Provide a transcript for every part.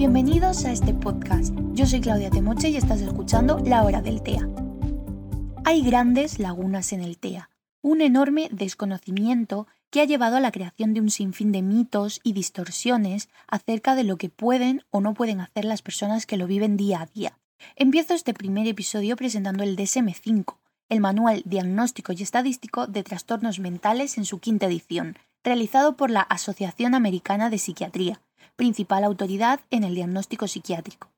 Bienvenidos a este podcast. Yo soy Claudia Temoche y estás escuchando La Hora del TEA. Hay grandes lagunas en el TEA, un enorme desconocimiento que ha llevado a la creación de un sinfín de mitos y distorsiones acerca de lo que pueden o no pueden hacer las personas que lo viven día a día. Empiezo este primer episodio presentando el DSM-5, el Manual Diagnóstico y Estadístico de Trastornos Mentales en su quinta edición, realizado por la Asociación Americana de Psiquiatría, principal autoridad en el diagnóstico psiquiátrico.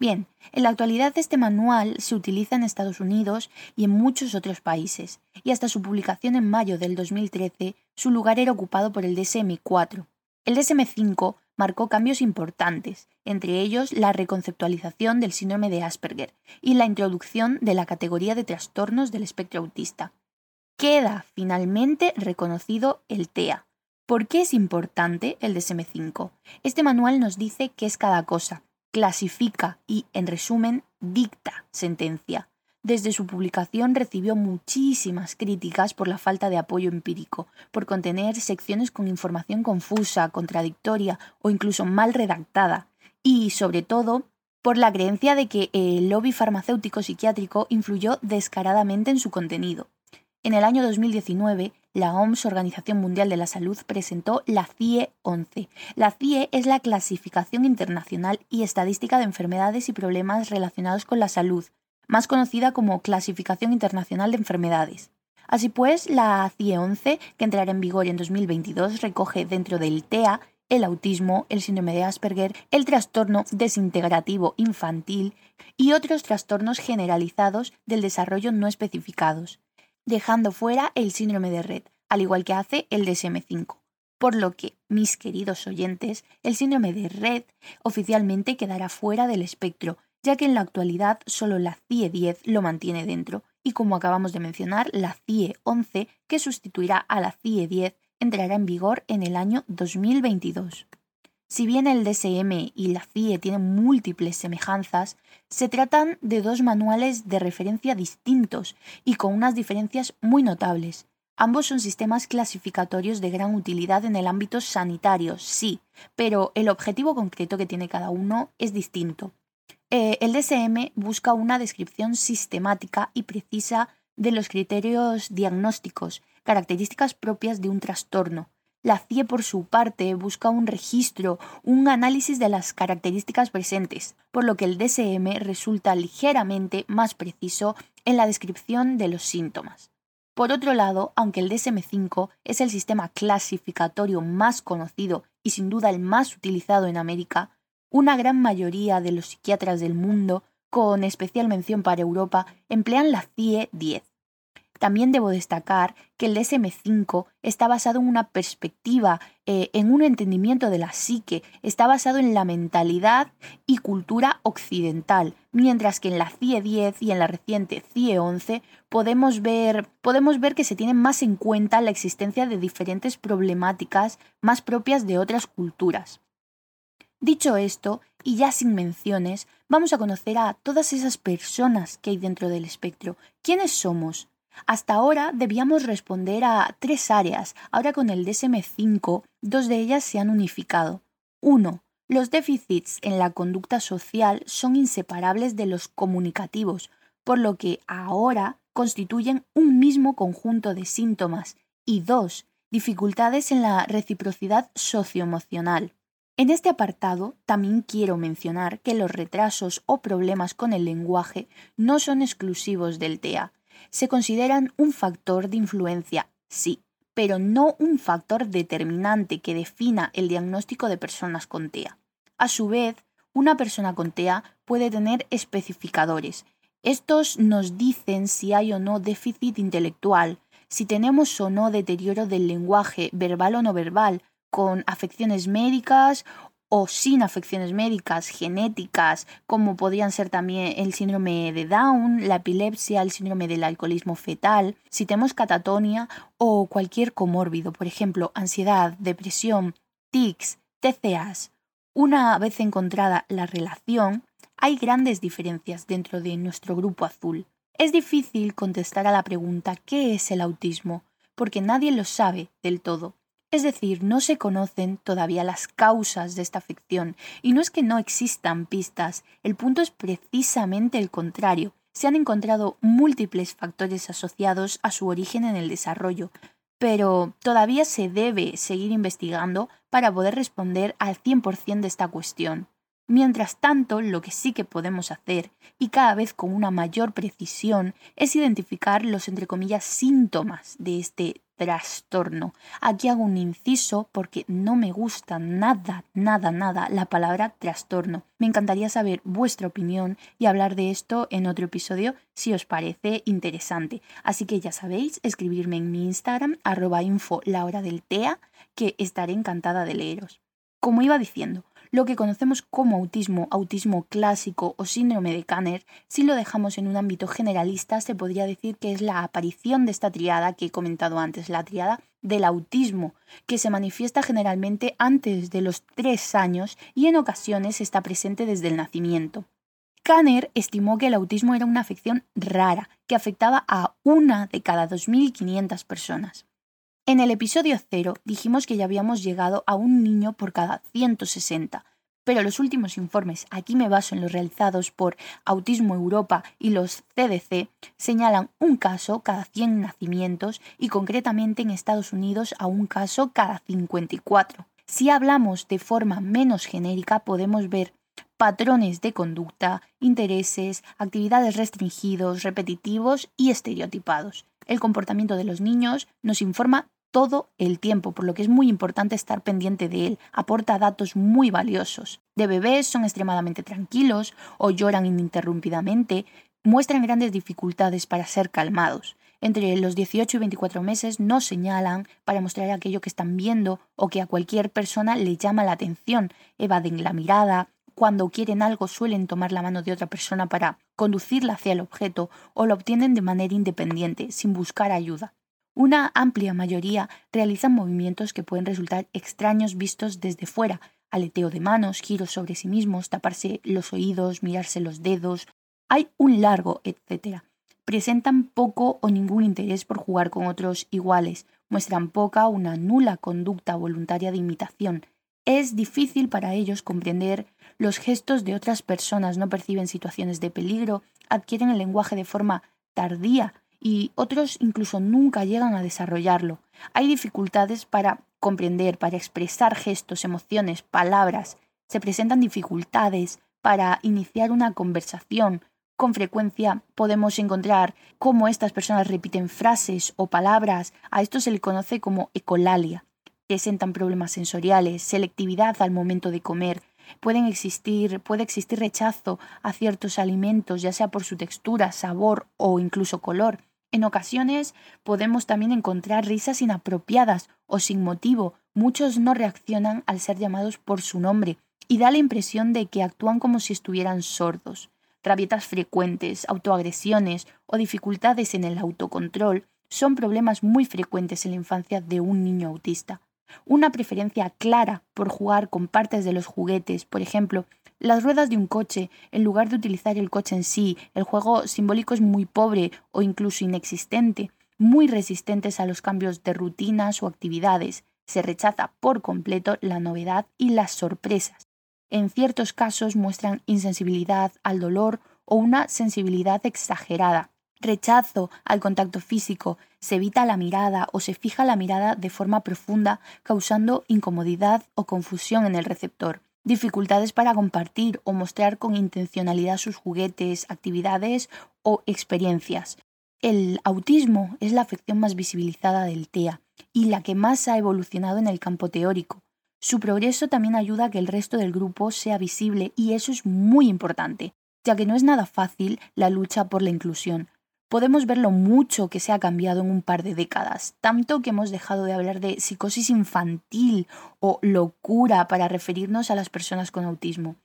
Bien, en la actualidad este manual se utiliza en Estados Unidos y en muchos otros países, y hasta su publicación en mayo del 2013 su lugar era ocupado por el DSM-4. El DSM-5 marcó cambios importantes, entre ellos la reconceptualización del síndrome de Asperger y la introducción de la categoría de trastornos del espectro autista. Queda finalmente reconocido el TEA. ¿Por qué es importante el DSM-5? Este manual nos dice qué es cada cosa, clasifica y, en resumen, dicta sentencia. Desde su publicación recibió muchísimas críticas por la falta de apoyo empírico, por contener secciones con información confusa, contradictoria o incluso mal redactada, y, sobre todo, por la creencia de que el lobby farmacéutico psiquiátrico influyó descaradamente en su contenido. En el año 2019, la OMS, Organización Mundial de la Salud, presentó la CIE 11. La CIE es la clasificación internacional y estadística de enfermedades y problemas relacionados con la salud, más conocida como Clasificación Internacional de Enfermedades. Así pues, la CIE 11, que entrará en vigor en 2022, recoge dentro del TEA el autismo, el síndrome de Asperger, el trastorno desintegrativo infantil y otros trastornos generalizados del desarrollo no especificados, dejando fuera el síndrome de Red, al igual que hace el DSM5. Por lo que, mis queridos oyentes, el síndrome de Red oficialmente quedará fuera del espectro ya que en la actualidad solo la CIE 10 lo mantiene dentro, y como acabamos de mencionar, la CIE 11, que sustituirá a la CIE 10, entrará en vigor en el año 2022. Si bien el DSM y la CIE tienen múltiples semejanzas, se tratan de dos manuales de referencia distintos y con unas diferencias muy notables. Ambos son sistemas clasificatorios de gran utilidad en el ámbito sanitario, sí, pero el objetivo concreto que tiene cada uno es distinto. Eh, el DSM busca una descripción sistemática y precisa de los criterios diagnósticos, características propias de un trastorno. La CIE, por su parte, busca un registro, un análisis de las características presentes, por lo que el DSM resulta ligeramente más preciso en la descripción de los síntomas. Por otro lado, aunque el DSM-5 es el sistema clasificatorio más conocido y sin duda el más utilizado en América, una gran mayoría de los psiquiatras del mundo, con especial mención para Europa, emplean la CIE 10. También debo destacar que el DSM-5 está basado en una perspectiva, eh, en un entendimiento de la psique, está basado en la mentalidad y cultura occidental, mientras que en la CIE 10 y en la reciente CIE 11 podemos ver, podemos ver que se tiene más en cuenta la existencia de diferentes problemáticas más propias de otras culturas. Dicho esto, y ya sin menciones, vamos a conocer a todas esas personas que hay dentro del espectro. ¿Quiénes somos? Hasta ahora debíamos responder a tres áreas. Ahora con el DSM-5, dos de ellas se han unificado. 1. Los déficits en la conducta social son inseparables de los comunicativos, por lo que ahora constituyen un mismo conjunto de síntomas. Y 2. Dificultades en la reciprocidad socioemocional. En este apartado también quiero mencionar que los retrasos o problemas con el lenguaje no son exclusivos del TEA. Se consideran un factor de influencia, sí, pero no un factor determinante que defina el diagnóstico de personas con TEA. A su vez, una persona con TEA puede tener especificadores. Estos nos dicen si hay o no déficit intelectual, si tenemos o no deterioro del lenguaje verbal o no verbal, con afecciones médicas o sin afecciones médicas genéticas, como podrían ser también el síndrome de Down, la epilepsia, el síndrome del alcoholismo fetal, si tenemos catatonia o cualquier comórbido, por ejemplo, ansiedad, depresión, tics, TCAs. Una vez encontrada la relación, hay grandes diferencias dentro de nuestro grupo azul. Es difícil contestar a la pregunta ¿qué es el autismo? porque nadie lo sabe del todo Es decir, no se conocen todavía las causas de esta afección, y no es que no existan pistas, el punto es precisamente el contrario. Se han encontrado múltiples factores asociados a su origen en el desarrollo, pero todavía se debe seguir investigando para poder responder al 100% de esta cuestión. Mientras tanto, lo que sí que podemos hacer, y cada vez con una mayor precisión, es identificar los entre comillas síntomas de este trastorno. Aquí hago un inciso porque no me gusta nada, nada, nada la palabra trastorno. Me encantaría saber vuestra opinión y hablar de esto en otro episodio si os parece interesante. Así que ya sabéis, escribirme en mi Instagram, arroba info la hora del TEA, que estaré encantada de leeros. Como iba diciendo, lo que conocemos como autismo, autismo clásico o síndrome de Kanner, si lo dejamos en un ámbito generalista, se podría decir que es la aparición de esta triada que he comentado antes, la triada del autismo, que se manifiesta generalmente antes de los tres años y en ocasiones está presente desde el nacimiento. Kanner estimó que el autismo era una afección rara, que afectaba a una de cada 2.500 personas. En el episodio 0 dijimos que ya habíamos llegado a un niño por cada 160, pero los últimos informes, aquí me baso en los realizados por Autismo Europa y los CDC, señalan un caso cada 100 nacimientos y concretamente en Estados Unidos a un caso cada 54. Si hablamos de forma menos genérica, podemos ver patrones de conducta, intereses, actividades restringidos, repetitivos y estereotipados. El comportamiento de los niños nos informa todo el tiempo, por lo que es muy importante estar pendiente de él. Aporta datos muy valiosos. De bebés son extremadamente tranquilos o lloran ininterrumpidamente, muestran grandes dificultades para ser calmados. Entre los 18 y 24 meses no señalan para mostrar aquello que están viendo o que a cualquier persona le llama la atención, evaden la mirada, cuando quieren algo suelen tomar la mano de otra persona para conducirla hacia el objeto o lo obtienen de manera independiente, sin buscar ayuda. Una amplia mayoría realizan movimientos que pueden resultar extraños vistos desde fuera, aleteo de manos, giros sobre sí mismos, taparse los oídos, mirarse los dedos. Hay un largo etcétera. Presentan poco o ningún interés por jugar con otros iguales, muestran poca o una nula conducta voluntaria de imitación. Es difícil para ellos comprender los gestos de otras personas, no perciben situaciones de peligro, adquieren el lenguaje de forma tardía y otros incluso nunca llegan a desarrollarlo. Hay dificultades para comprender, para expresar gestos, emociones, palabras. Se presentan dificultades para iniciar una conversación. Con frecuencia podemos encontrar cómo estas personas repiten frases o palabras. A esto se le conoce como ecolalia. Presentan problemas sensoriales, selectividad al momento de comer, pueden existir, puede existir rechazo a ciertos alimentos, ya sea por su textura, sabor o incluso color. En ocasiones podemos también encontrar risas inapropiadas o sin motivo. Muchos no reaccionan al ser llamados por su nombre y da la impresión de que actúan como si estuvieran sordos. Rabietas frecuentes, autoagresiones o dificultades en el autocontrol son problemas muy frecuentes en la infancia de un niño autista. Una preferencia clara por jugar con partes de los juguetes, por ejemplo, las ruedas de un coche, en lugar de utilizar el coche en sí, el juego simbólico es muy pobre o incluso inexistente, muy resistentes a los cambios de rutinas o actividades. Se rechaza por completo la novedad y las sorpresas. En ciertos casos muestran insensibilidad al dolor o una sensibilidad exagerada. Rechazo al contacto físico, se evita la mirada o se fija la mirada de forma profunda, causando incomodidad o confusión en el receptor dificultades para compartir o mostrar con intencionalidad sus juguetes, actividades o experiencias. El autismo es la afección más visibilizada del TEA y la que más ha evolucionado en el campo teórico. Su progreso también ayuda a que el resto del grupo sea visible y eso es muy importante, ya que no es nada fácil la lucha por la inclusión podemos ver lo mucho que se ha cambiado en un par de décadas, tanto que hemos dejado de hablar de psicosis infantil o locura para referirnos a las personas con autismo.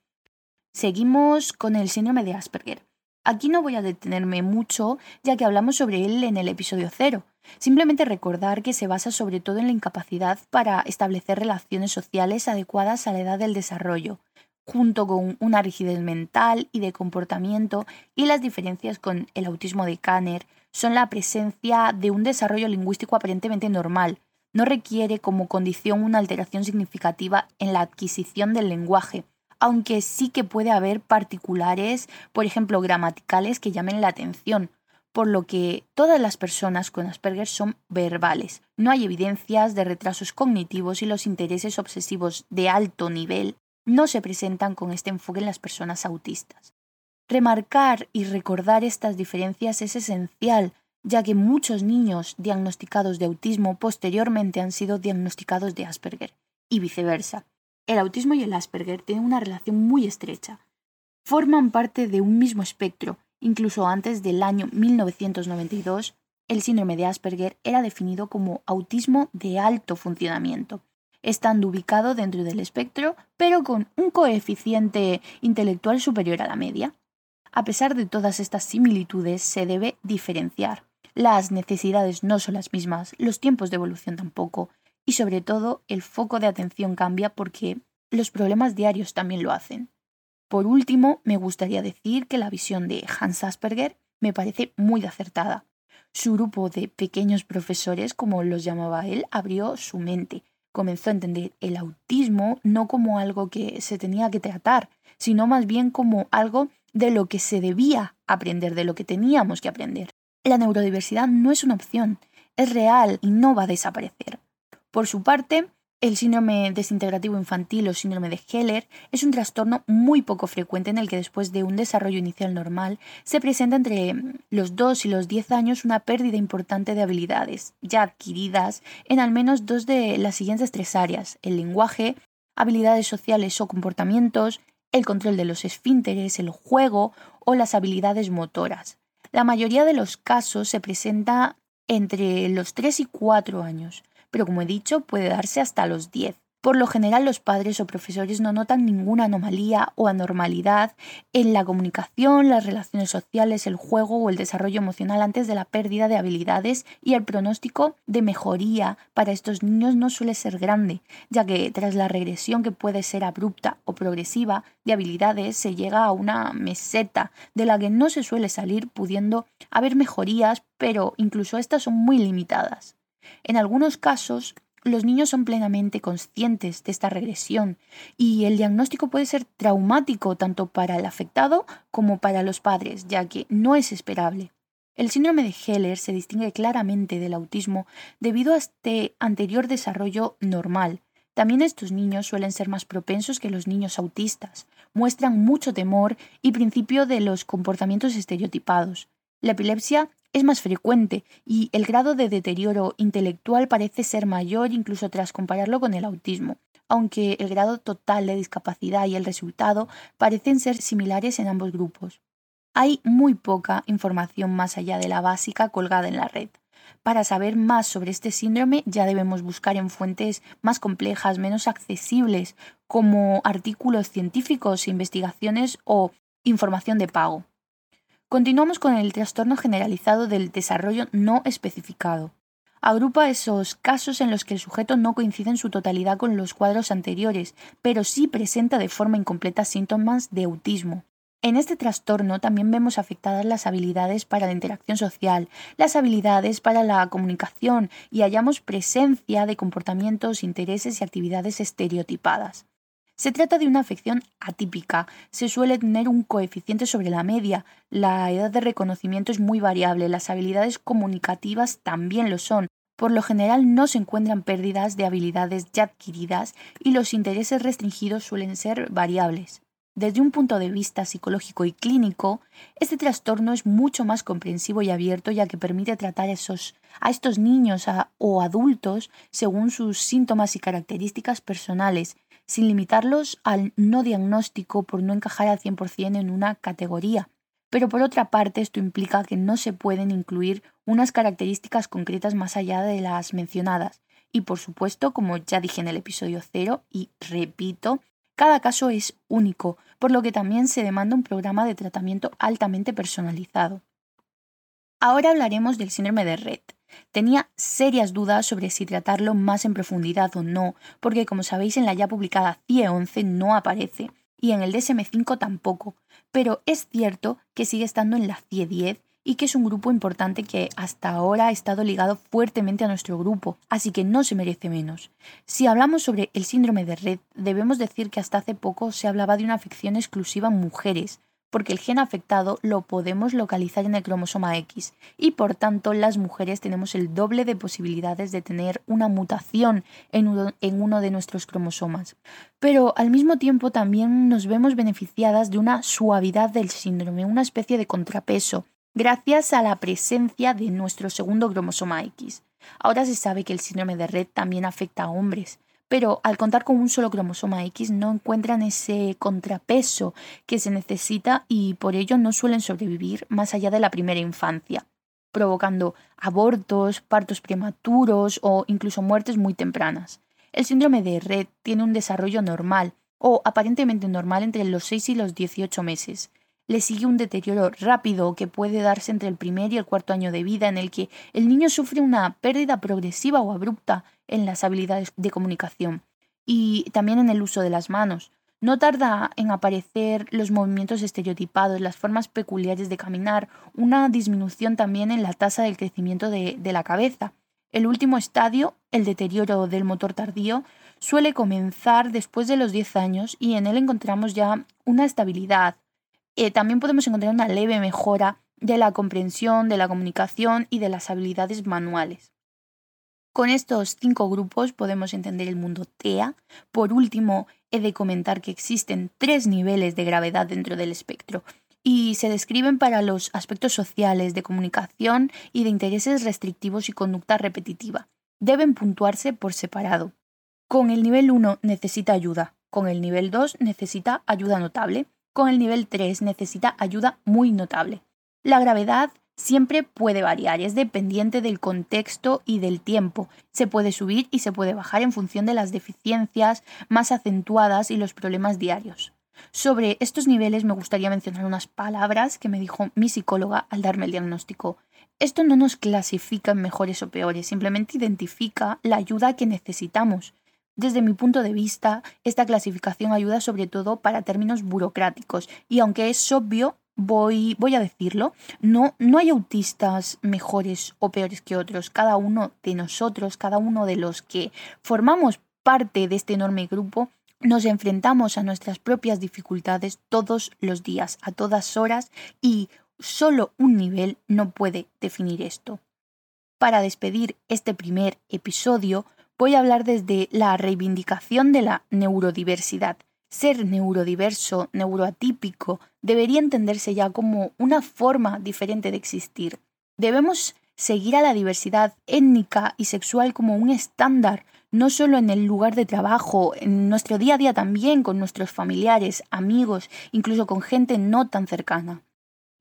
Seguimos con el síndrome de Asperger. Aquí no voy a detenerme mucho, ya que hablamos sobre él en el episodio cero. Simplemente recordar que se basa sobre todo en la incapacidad para establecer relaciones sociales adecuadas a la edad del desarrollo, junto con una rigidez mental y de comportamiento y las diferencias con el autismo de Kanner son la presencia de un desarrollo lingüístico aparentemente normal, no requiere como condición una alteración significativa en la adquisición del lenguaje, aunque sí que puede haber particulares, por ejemplo, gramaticales que llamen la atención, por lo que todas las personas con Asperger son verbales. No hay evidencias de retrasos cognitivos y los intereses obsesivos de alto nivel no se presentan con este enfoque en las personas autistas. Remarcar y recordar estas diferencias es esencial, ya que muchos niños diagnosticados de autismo posteriormente han sido diagnosticados de Asperger, y viceversa. El autismo y el Asperger tienen una relación muy estrecha. Forman parte de un mismo espectro. Incluso antes del año 1992, el síndrome de Asperger era definido como autismo de alto funcionamiento, estando ubicado dentro del espectro, pero con un coeficiente intelectual superior a la media. A pesar de todas estas similitudes, se debe diferenciar. Las necesidades no son las mismas, los tiempos de evolución tampoco, y sobre todo el foco de atención cambia porque los problemas diarios también lo hacen. Por último, me gustaría decir que la visión de Hans Asperger me parece muy acertada. Su grupo de pequeños profesores, como los llamaba él, abrió su mente, comenzó a entender el autismo no como algo que se tenía que tratar, sino más bien como algo de lo que se debía aprender, de lo que teníamos que aprender. La neurodiversidad no es una opción, es real y no va a desaparecer. Por su parte, el síndrome desintegrativo infantil o síndrome de Heller es un trastorno muy poco frecuente en el que después de un desarrollo inicial normal se presenta entre los 2 y los 10 años una pérdida importante de habilidades ya adquiridas en al menos dos de las siguientes tres áreas, el lenguaje, habilidades sociales o comportamientos, el control de los esfínteres, el juego o las habilidades motoras. La mayoría de los casos se presenta entre los 3 y 4 años pero como he dicho, puede darse hasta los 10. Por lo general los padres o profesores no notan ninguna anomalía o anormalidad en la comunicación, las relaciones sociales, el juego o el desarrollo emocional antes de la pérdida de habilidades y el pronóstico de mejoría para estos niños no suele ser grande, ya que tras la regresión que puede ser abrupta o progresiva de habilidades se llega a una meseta de la que no se suele salir pudiendo haber mejorías, pero incluso estas son muy limitadas. En algunos casos, los niños son plenamente conscientes de esta regresión y el diagnóstico puede ser traumático tanto para el afectado como para los padres, ya que no es esperable. El síndrome de Heller se distingue claramente del autismo debido a este anterior desarrollo normal. También estos niños suelen ser más propensos que los niños autistas, muestran mucho temor y principio de los comportamientos estereotipados. La epilepsia es más frecuente y el grado de deterioro intelectual parece ser mayor incluso tras compararlo con el autismo, aunque el grado total de discapacidad y el resultado parecen ser similares en ambos grupos. Hay muy poca información más allá de la básica colgada en la red. Para saber más sobre este síndrome ya debemos buscar en fuentes más complejas, menos accesibles, como artículos científicos, investigaciones o información de pago. Continuamos con el trastorno generalizado del desarrollo no especificado. Agrupa esos casos en los que el sujeto no coincide en su totalidad con los cuadros anteriores, pero sí presenta de forma incompleta síntomas de autismo. En este trastorno también vemos afectadas las habilidades para la interacción social, las habilidades para la comunicación y hallamos presencia de comportamientos, intereses y actividades estereotipadas. Se trata de una afección atípica, se suele tener un coeficiente sobre la media, la edad de reconocimiento es muy variable, las habilidades comunicativas también lo son, por lo general no se encuentran pérdidas de habilidades ya adquiridas y los intereses restringidos suelen ser variables. Desde un punto de vista psicológico y clínico, este trastorno es mucho más comprensivo y abierto ya que permite tratar a estos niños o adultos según sus síntomas y características personales sin limitarlos al no diagnóstico por no encajar al 100% en una categoría. Pero por otra parte, esto implica que no se pueden incluir unas características concretas más allá de las mencionadas. Y por supuesto, como ya dije en el episodio 0 y repito, cada caso es único, por lo que también se demanda un programa de tratamiento altamente personalizado. Ahora hablaremos del síndrome de Red. Tenía serias dudas sobre si tratarlo más en profundidad o no, porque como sabéis en la ya publicada CIE 11 no aparece, y en el DSM5 tampoco, pero es cierto que sigue estando en la CIE 10 y que es un grupo importante que hasta ahora ha estado ligado fuertemente a nuestro grupo, así que no se merece menos. Si hablamos sobre el síndrome de Red, debemos decir que hasta hace poco se hablaba de una afección exclusiva en mujeres, porque el gen afectado lo podemos localizar en el cromosoma X y por tanto las mujeres tenemos el doble de posibilidades de tener una mutación en uno, de nuestros cromosomas. Pero al mismo tiempo también nos vemos beneficiadas de una suavidad del síndrome, una especie de contrapeso, gracias a la presencia de nuestro segundo cromosoma X. Ahora se sabe que el síndrome de Red también afecta a hombres, pero al contar con un solo cromosoma X no encuentran ese contrapeso que se necesita y por ello no suelen sobrevivir más allá de la primera infancia, provocando abortos, partos prematuros o incluso muertes muy tempranas. El síndrome de Red tiene un desarrollo normal o aparentemente normal entre los 6 y los 18 meses. Le sigue un deterioro rápido que puede darse entre el primer y el cuarto año de vida en el que el niño sufre una pérdida progresiva o abrupta en las habilidades de comunicación y también en el uso de las manos. No tarda en aparecer los movimientos estereotipados, las formas peculiares de caminar, una disminución también en la tasa del crecimiento de, la cabeza. El último estadio, el deterioro del motor tardío, suele comenzar después de los 10 años y en él encontramos ya una estabilidad. Eh, también podemos encontrar una leve mejora de la comprensión, de la comunicación y de las habilidades manuales. Con estos cinco grupos podemos entender el mundo TEA. Por último, he de comentar que existen tres niveles de gravedad dentro del espectro y se describen para los aspectos sociales, de comunicación y de intereses restrictivos y conducta repetitiva. Deben puntuarse por separado. Con el nivel 1 necesita ayuda, con el nivel 2 necesita ayuda notable, con el nivel 3 necesita ayuda muy notable. La gravedad siempre puede variar, es dependiente del contexto y del tiempo. Se puede subir y se puede bajar en función de las deficiencias más acentuadas y los problemas diarios. Sobre estos niveles me gustaría mencionar unas palabras que me dijo mi psicóloga al darme el diagnóstico. Esto no nos clasifica en mejores o peores, simplemente identifica la ayuda que necesitamos. Desde mi punto de vista, esta clasificación ayuda sobre todo para términos burocráticos y aunque es obvio, voy, voy a decirlo, no, no hay autistas mejores o peores que otros. Cada uno de nosotros, cada uno de los que formamos parte de este enorme grupo, nos enfrentamos a nuestras propias dificultades todos los días, a todas horas, y solo un nivel no puede definir esto. Para despedir este primer episodio, voy a hablar desde la reivindicación de la neurodiversidad, ser neurodiverso, neuroatípico, debería entenderse ya como una forma diferente de existir. Debemos seguir a la diversidad étnica y sexual como un estándar, no solo en el lugar de trabajo, en nuestro día a día también, con nuestros familiares, amigos, incluso con gente no tan cercana.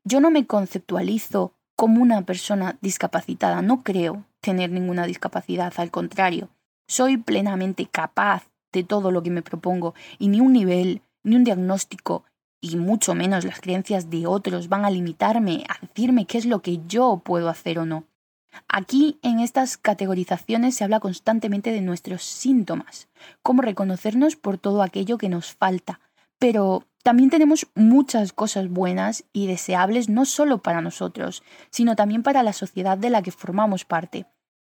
Yo no me conceptualizo como una persona discapacitada, no creo tener ninguna discapacidad, al contrario, soy plenamente capaz de todo lo que me propongo y ni un nivel, ni un diagnóstico y mucho menos las creencias de otros van a limitarme a decirme qué es lo que yo puedo hacer o no. Aquí, en estas categorizaciones, se habla constantemente de nuestros síntomas, cómo reconocernos por todo aquello que nos falta, pero también tenemos muchas cosas buenas y deseables no solo para nosotros, sino también para la sociedad de la que formamos parte.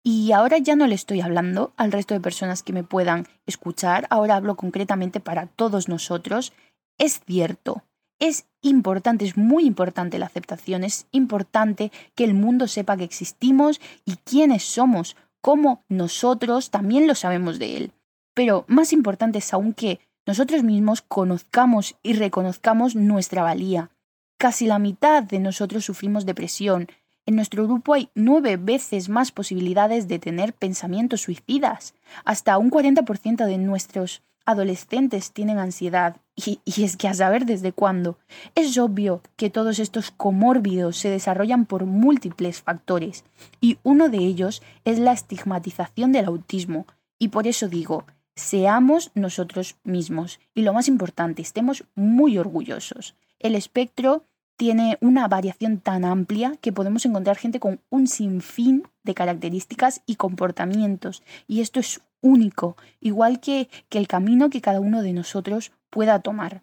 Y ahora ya no le estoy hablando al resto de personas que me puedan escuchar, ahora hablo concretamente para todos nosotros. Es cierto, es importante, es muy importante la aceptación, es importante que el mundo sepa que existimos y quiénes somos, como nosotros también lo sabemos de él. Pero más importante es aún que nosotros mismos conozcamos y reconozcamos nuestra valía. Casi la mitad de nosotros sufrimos depresión, en nuestro grupo hay nueve veces más posibilidades de tener pensamientos suicidas. Hasta un 40% de nuestros adolescentes tienen ansiedad. Y, es que a saber desde cuándo. Es obvio que todos estos comórbidos se desarrollan por múltiples factores. Y uno de ellos es la estigmatización del autismo. Y por eso digo, seamos nosotros mismos. Y lo más importante, estemos muy orgullosos. El espectro tiene una variación tan amplia que podemos encontrar gente con un sinfín de características y comportamientos. Y esto es único, igual que, que el camino que cada uno de nosotros pueda tomar.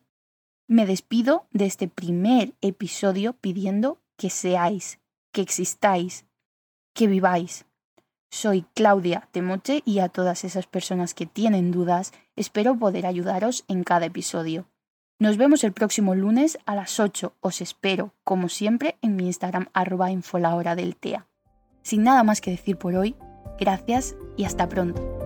Me despido de este primer episodio pidiendo que seáis que existáis, que viváis. Soy Claudia Temoche y a todas esas personas que tienen dudas, espero poder ayudaros en cada episodio. Nos vemos el próximo lunes a las 8. Os espero, como siempre, en mi Instagram arroba del TEA. Sin nada más que decir por hoy, gracias y hasta pronto.